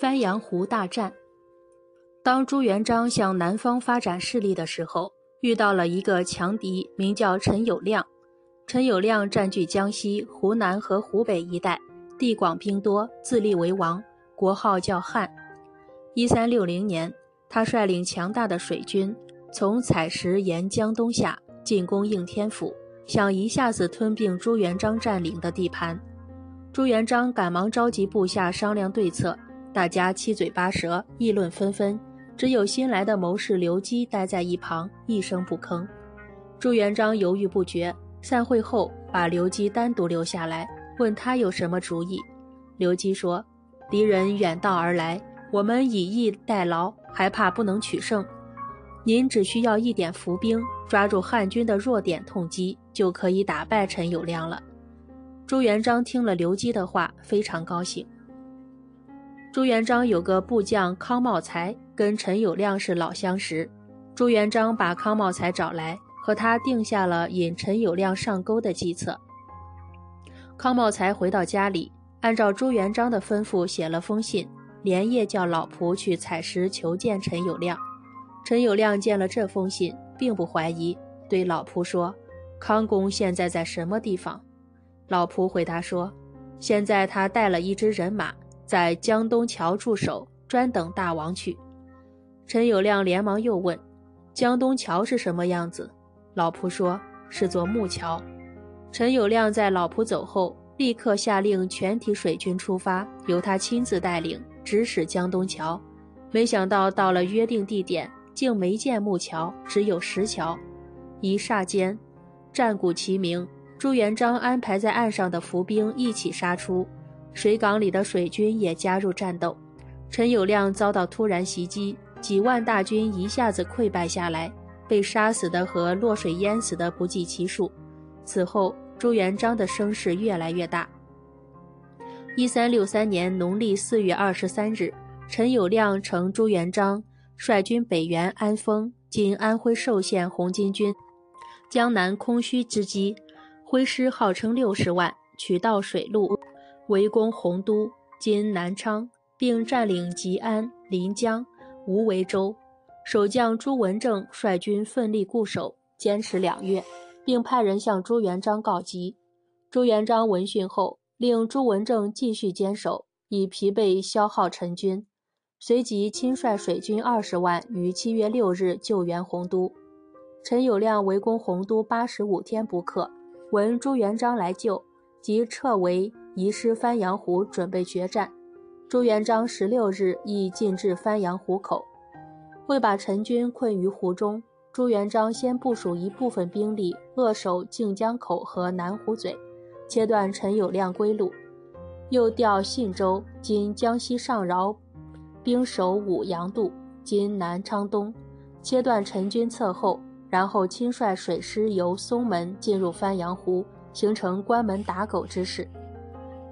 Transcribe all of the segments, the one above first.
番阳湖大战。当朱元璋向南方发展势力的时候，遇到了一个强敌，名叫陈友谅。陈友谅占据江西、湖南和湖北一带，地广兵多，自立为王，国号叫汉。一三六零年，他率领强大的水军，从采石沿江东下，进攻应天府，想一下子吞并朱元璋占领的地盘。朱元璋赶忙召集部下商量对策，大家七嘴八舌，议论纷纷。只有新来的谋士刘基待在一旁，一声不吭。朱元璋犹豫不决。散会后，把刘基单独留下来，问他有什么主意。刘基说：“敌人远道而来，我们以逸待劳，还怕不能取胜。您只需要一点伏兵，抓住汉军的弱点痛击，就可以打败陈友谅了。”朱元璋听了刘基的话，非常高兴。朱元璋有个部将康茂才，跟陈友谅是老相识。朱元璋把康茂才找来，和他定下了引陈友谅上钩的计策。康茂才回到家里，按照朱元璋的吩咐写了封信，连夜叫老仆去采石求见陈友谅。陈友谅见了这封信，并不怀疑，对老仆说：“康公现在在什么地方？”老仆回答说：“现在他带了一支人马。”在江东桥驻守，专等大王去。陈友谅连忙又问：“江东桥是什么样子？”老仆说：“是座木桥。”陈友谅在老仆走后，立刻下令全体水军出发，由他亲自带领，直使江东桥。没想到到了约定地点，竟没见木桥，只有石桥。一霎间，战鼓齐鸣，朱元璋安排在岸上的伏兵一起杀出。水港里的水军也加入战斗，陈友谅遭到突然袭击，几万大军一下子溃败下来，被杀死的和落水淹死的不计其数。此后，朱元璋的声势越来越大。一三六三年农历四月二十三日，陈友谅乘朱元璋率军北援安丰（今安徽寿县红巾军），江南空虚之机，挥师号称六十万，取道水路。围攻洪都（今南昌），并占领吉安、临江、无为州。守将朱文正率军奋力固守，坚持两月，并派人向朱元璋告急。朱元璋闻讯后，令朱文正继续坚守，以疲惫消耗陈军。随即亲率水军二十万于七月六日救援洪都。陈友谅围攻洪都八十五天不克，闻朱元璋来救，即撤围。移师番阳湖，准备决战。朱元璋十六日亦进至番阳湖口，为把陈军困于湖中，朱元璋先部署一部分兵力扼守靖江口和南湖嘴，切断陈友谅归路；又调信州（今江西上饶）兵守武阳渡（今南昌东），切断陈军侧后，然后亲率水师由松门进入番阳湖，形成关门打狗之势。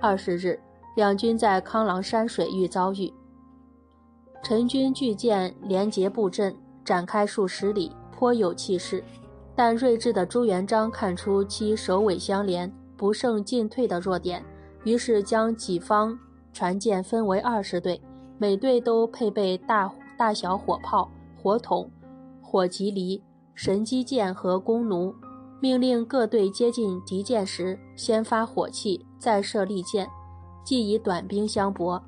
二十日，两军在康郎山水域遭遇，陈军巨舰连结布阵，展开数十里，颇有气势。但睿智的朱元璋看出其首尾相连、不胜进退的弱点，于是将己方船舰分为二十队，每队都配备大大小火炮、火筒、火棘犁、神机箭和弓弩。命令各队接近敌舰时，先发火器，再射利箭，即以短兵相搏。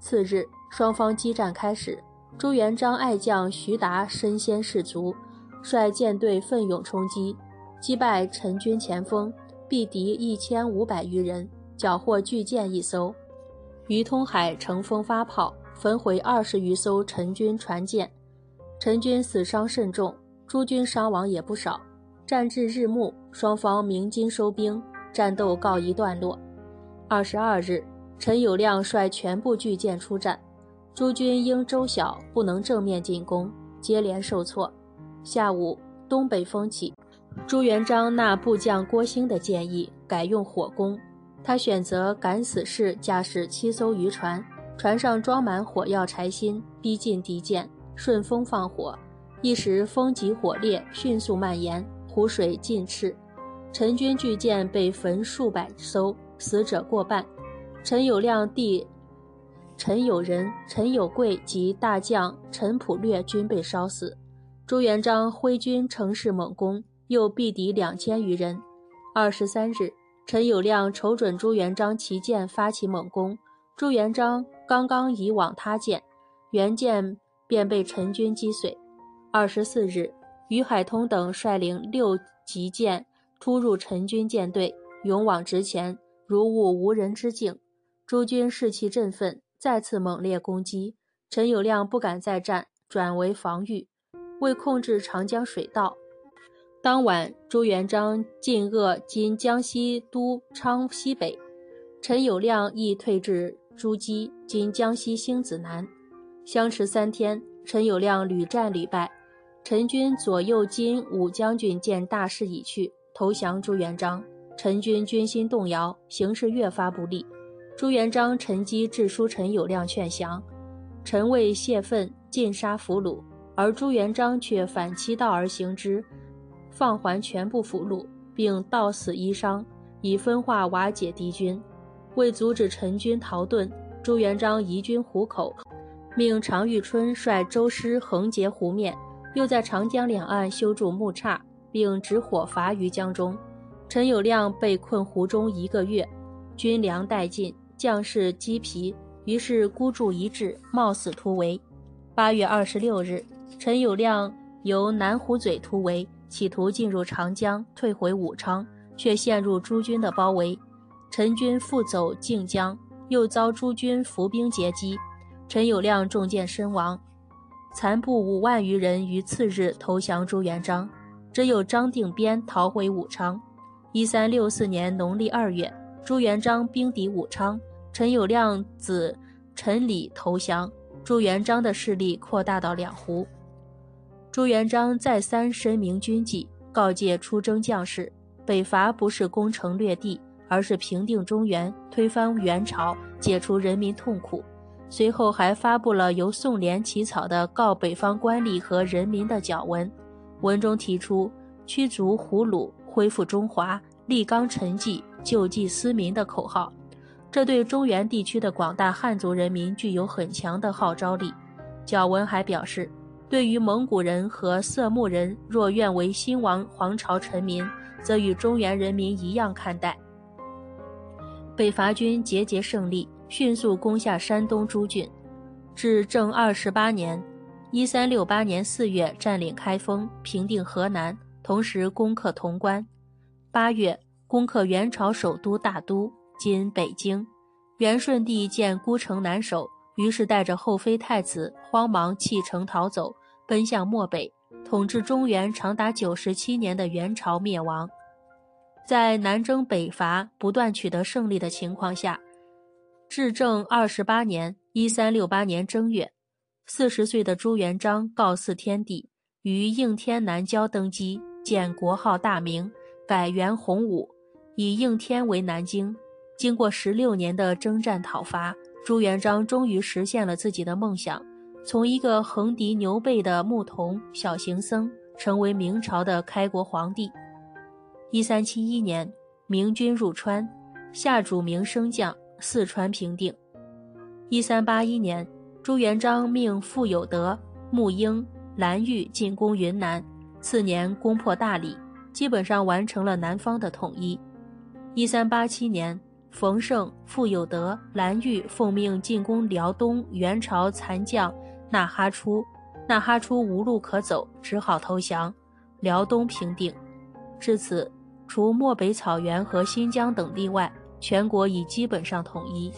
次日，双方激战开始。朱元璋爱将徐达身先士卒，率舰队奋勇冲击，击败陈军前锋，毙敌一千五百余人，缴获巨舰一艘。于通海乘风发炮，焚毁二十余艘陈军船舰，陈军死伤甚重，诸军伤亡也不少。战至日暮，双方鸣金收兵，战斗告一段落。二十二日，陈友谅率全部巨舰出战，诸军因舟小，不能正面进攻，接连受挫。下午，东北风起，朱元璋纳部将郭兴的建议，改用火攻。他选择敢死士驾驶七艘渔船，船上装满火药柴薪，逼近敌舰，顺风放火，一时风急火烈，迅速蔓延。湖水尽赤，陈军巨舰被焚数百艘，死者过半。陈友谅弟陈友仁、陈友贵及大将陈普略均被烧死。朱元璋挥军乘势猛攻，又毙敌两千余人。二十三日，陈友谅瞅准朱元璋旗舰发起猛攻，朱元璋刚刚移往他舰，原舰便被陈军击碎。二十四日，于海通等率领六级舰突入陈军舰队，勇往直前，如入无人之境。诸军士气振奋，再次猛烈攻击。陈友谅不敢再战，转为防御。为控制长江水道，当晚朱元璋进扼今江西都昌西北，陈友谅亦退至诸暨（今江西星子南）。相持三天，陈友谅屡战屡败，陈军左右金武将军见大势已去，投降朱元璋。陈军军心动摇，形势越发不利。朱元璋趁机致书陈友谅劝降，陈为泄愤，尽杀俘虏。而朱元璋却反其道而行之，放还全部俘虏，并盗死衣伤，以分化瓦解敌军。为阻止陈军逃遁，朱元璋移军湖口，命常遇春率舟师横截湖面，又在长江两岸修筑木岔，并执火伐于江中。陈友谅被困湖中一个月，军粮殆尽，将士饥疲，于是孤注一掷，冒死突围。八月二十六日。陈友谅由南湖嘴突围，企图进入长江，退回武昌，却陷入诸军的包围。陈军复走靖江，又遭诸军伏兵截击，陈友谅中箭身亡。残部五万余人于次日投降朱元璋，只有张定边逃回武昌。一三六四年农历二月，朱元璋兵抵武昌，陈友谅子陈礼投降，朱元璋的势力扩大到两湖。朱元璋再三申明军纪，告诫出征将士：北伐不是攻城略地，而是平定中原，推翻元朝，解除人民痛苦。随后还发布了由宋濂起草的告北方官吏和人民的讲文，文中提出驱逐胡虏、恢复中华、立纲陈纪、救济思民的口号，这对中原地区的广大汉族人民具有很强的号召力。讲文还表示。对于蒙古人和色目人，若愿为新王皇朝臣民，则与中原人民一样看待。北伐军节节胜利，迅速攻下山东诸郡。至正二十八年（一三六八年四月），占领开封，平定河南，同时攻克潼关。八月，攻克元朝首都大都（今北京）。元顺帝见孤城难守。于是带着后妃太子慌忙弃城逃走，奔向漠北，统治中原长达九十七年的元朝灭亡。在南征北伐不断取得胜利的情况下，至正二十八年（一三六八年正月），四十岁的朱元璋告祀天地，于应天南郊登基，建国号大明，改元洪武，以应天为南京。经过十六年的征战讨伐。朱元璋终于实现了自己的梦想，从一个横笛牛背的牧童小行僧，成为明朝的开国皇帝。一三七一年，明军入川，夏主明升降，四川平定。一三八一年，朱元璋命傅有德、穆英、蓝玉进攻云南，次年攻破大理，基本上完成了南方的统一。一三八七年。冯胜、傅有德、蓝玉奉命进攻辽东，元朝残将纳哈出，纳哈出无路可走，只好投降，辽东平定。至此，除漠北草原和新疆等地外，全国已基本上统一。